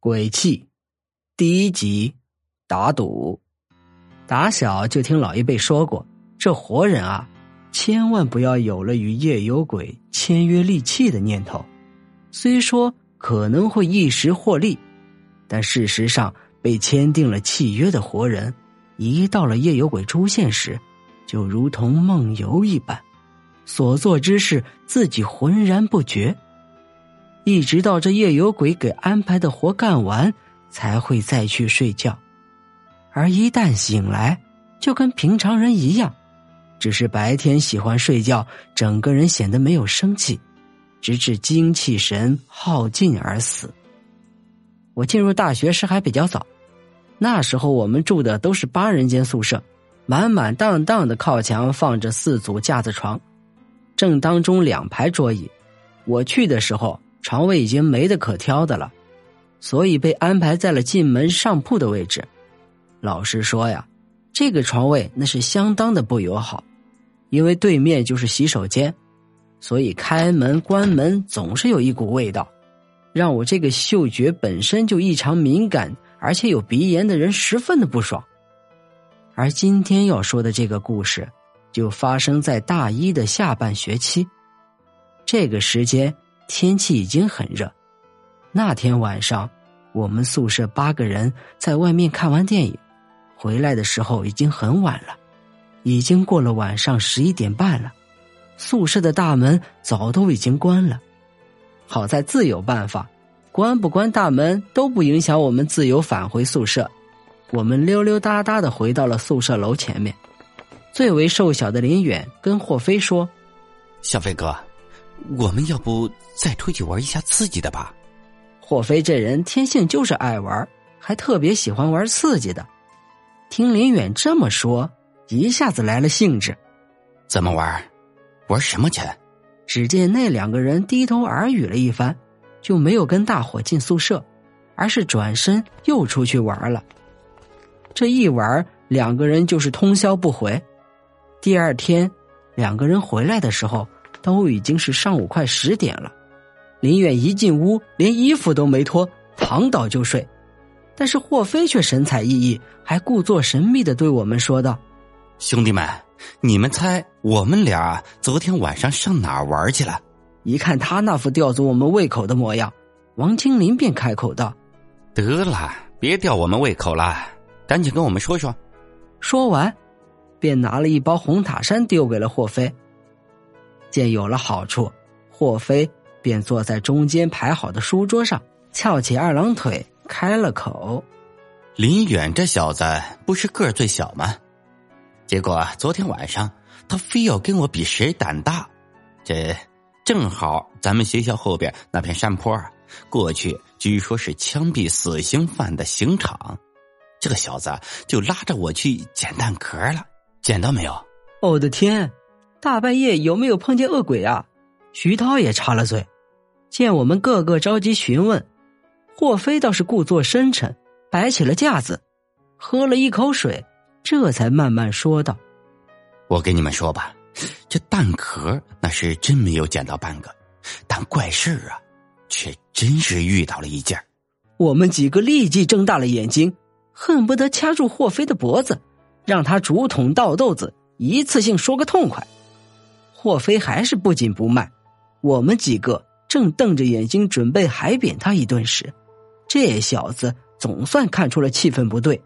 鬼气，第一集，打赌。打小就听老一辈说过，这活人啊，千万不要有了与夜游鬼签约立契的念头。虽说可能会一时获利，但事实上被签订了契约的活人，一到了夜游鬼出现时，就如同梦游一般，所做之事自己浑然不觉。一直到这夜游鬼给安排的活干完，才会再去睡觉。而一旦醒来，就跟平常人一样，只是白天喜欢睡觉，整个人显得没有生气，直至精气神耗尽而死。我进入大学时还比较早，那时候我们住的都是八人间宿舍，满满当当的靠墙放着四组架子床，正当中两排桌椅。我去的时候。床位已经没得可挑的了，所以被安排在了进门上铺的位置。老实说呀，这个床位那是相当的不友好，因为对面就是洗手间，所以开门关门总是有一股味道，让我这个嗅觉本身就异常敏感而且有鼻炎的人十分的不爽。而今天要说的这个故事，就发生在大一的下半学期，这个时间。天气已经很热，那天晚上，我们宿舍八个人在外面看完电影，回来的时候已经很晚了，已经过了晚上十一点半了，宿舍的大门早都已经关了。好在自有办法，关不关大门都不影响我们自由返回宿舍。我们溜溜达达的回到了宿舍楼前面，最为瘦小的林远跟霍飞说：“小飞哥。”我们要不再出去玩一下刺激的吧？霍飞这人天性就是爱玩，还特别喜欢玩刺激的。听林远这么说，一下子来了兴致。怎么玩？玩什么去？只见那两个人低头耳语了一番，就没有跟大伙进宿舍，而是转身又出去玩了。这一玩，两个人就是通宵不回。第二天，两个人回来的时候。都已经是上午快十点了，林远一进屋，连衣服都没脱，躺倒就睡。但是霍飞却神采奕奕，还故作神秘的对我们说道：“兄弟们，你们猜我们俩昨天晚上上哪儿玩去了？”一看他那副吊足我们胃口的模样，王清林便开口道：“得了，别吊我们胃口了，赶紧跟我们说说。”说完，便拿了一包红塔山丢给了霍飞。见有了好处，霍飞便坐在中间排好的书桌上，翘起二郎腿，开了口：“林远这小子不是个儿最小吗？结果昨天晚上他非要跟我比谁胆大。这正好咱们学校后边那片山坡啊，过去据说是枪毙死刑犯的刑场。这个小子就拉着我去捡蛋壳了，捡到没有？我的天！”大半夜有没有碰见恶鬼啊？徐涛也插了嘴。见我们个个着急询问，霍飞倒是故作深沉，摆起了架子，喝了一口水，这才慢慢说道：“我跟你们说吧，这蛋壳那是真没有捡到半个，但怪事啊，却真是遇到了一件。”我们几个立即睁大了眼睛，恨不得掐住霍飞的脖子，让他竹筒倒豆子，一次性说个痛快。霍飞还是不紧不慢，我们几个正瞪着眼睛准备海扁他一顿时，这小子总算看出了气氛不对，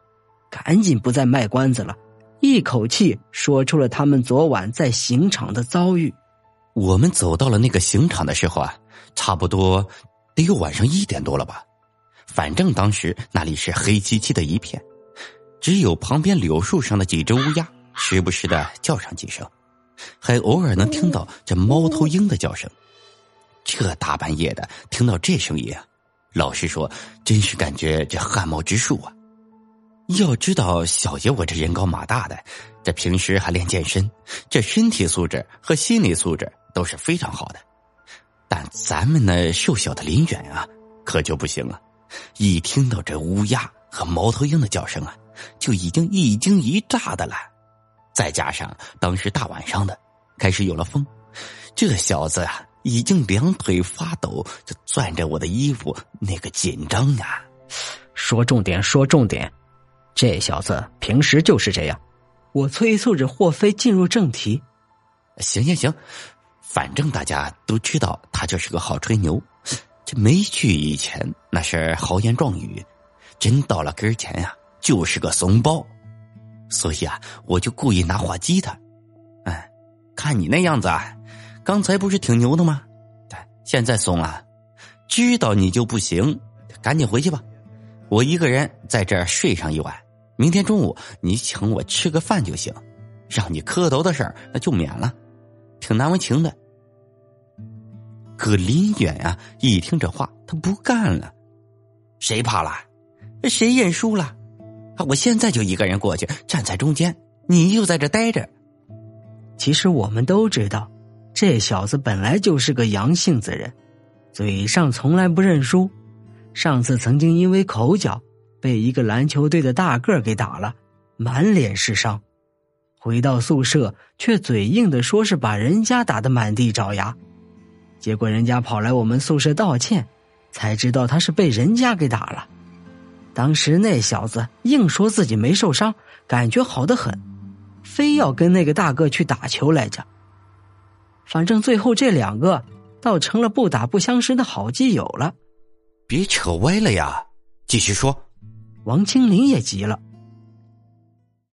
赶紧不再卖关子了，一口气说出了他们昨晚在刑场的遭遇。我们走到了那个刑场的时候啊，差不多得有晚上一点多了吧，反正当时那里是黑漆漆的一片，只有旁边柳树上的几只乌鸦时不时的叫上几声。还偶尔能听到这猫头鹰的叫声，这大半夜的听到这声音啊，老实说，真是感觉这汗毛直竖啊。要知道，小爷我这人高马大的，这平时还练健身，这身体素质和心理素质都是非常好的。但咱们那瘦小的林远啊，可就不行了。一听到这乌鸦和猫头鹰的叫声啊，就已经一惊一乍的了。再加上当时大晚上的，开始有了风，这小子啊已经两腿发抖，就攥着我的衣服，那个紧张啊，说重点，说重点。这小子平时就是这样。我催促着霍飞进入正题。行行行，反正大家都知道他就是个好吹牛。这没去以前那是豪言壮语，真到了跟前呀，就是个怂包。所以啊，我就故意拿话激他。哎，看你那样子啊，刚才不是挺牛的吗？对，现在怂了，知道你就不行，赶紧回去吧。我一个人在这儿睡上一晚。明天中午你请我吃个饭就行，让你磕头的事儿那就免了，挺难为情的。可林远啊，一听这话，他不干了。谁怕了？谁认输了？我现在就一个人过去，站在中间，你就在这待着。其实我们都知道，这小子本来就是个阳性子人，嘴上从来不认输。上次曾经因为口角。被一个篮球队的大个给打了，满脸是伤。回到宿舍，却嘴硬的说是把人家打的满地找牙。结果人家跑来我们宿舍道歉，才知道他是被人家给打了。当时那小子硬说自己没受伤，感觉好的很，非要跟那个大个去打球来着。反正最后这两个倒成了不打不相识的好基友了。别扯歪了呀，继续说。王青林也急了。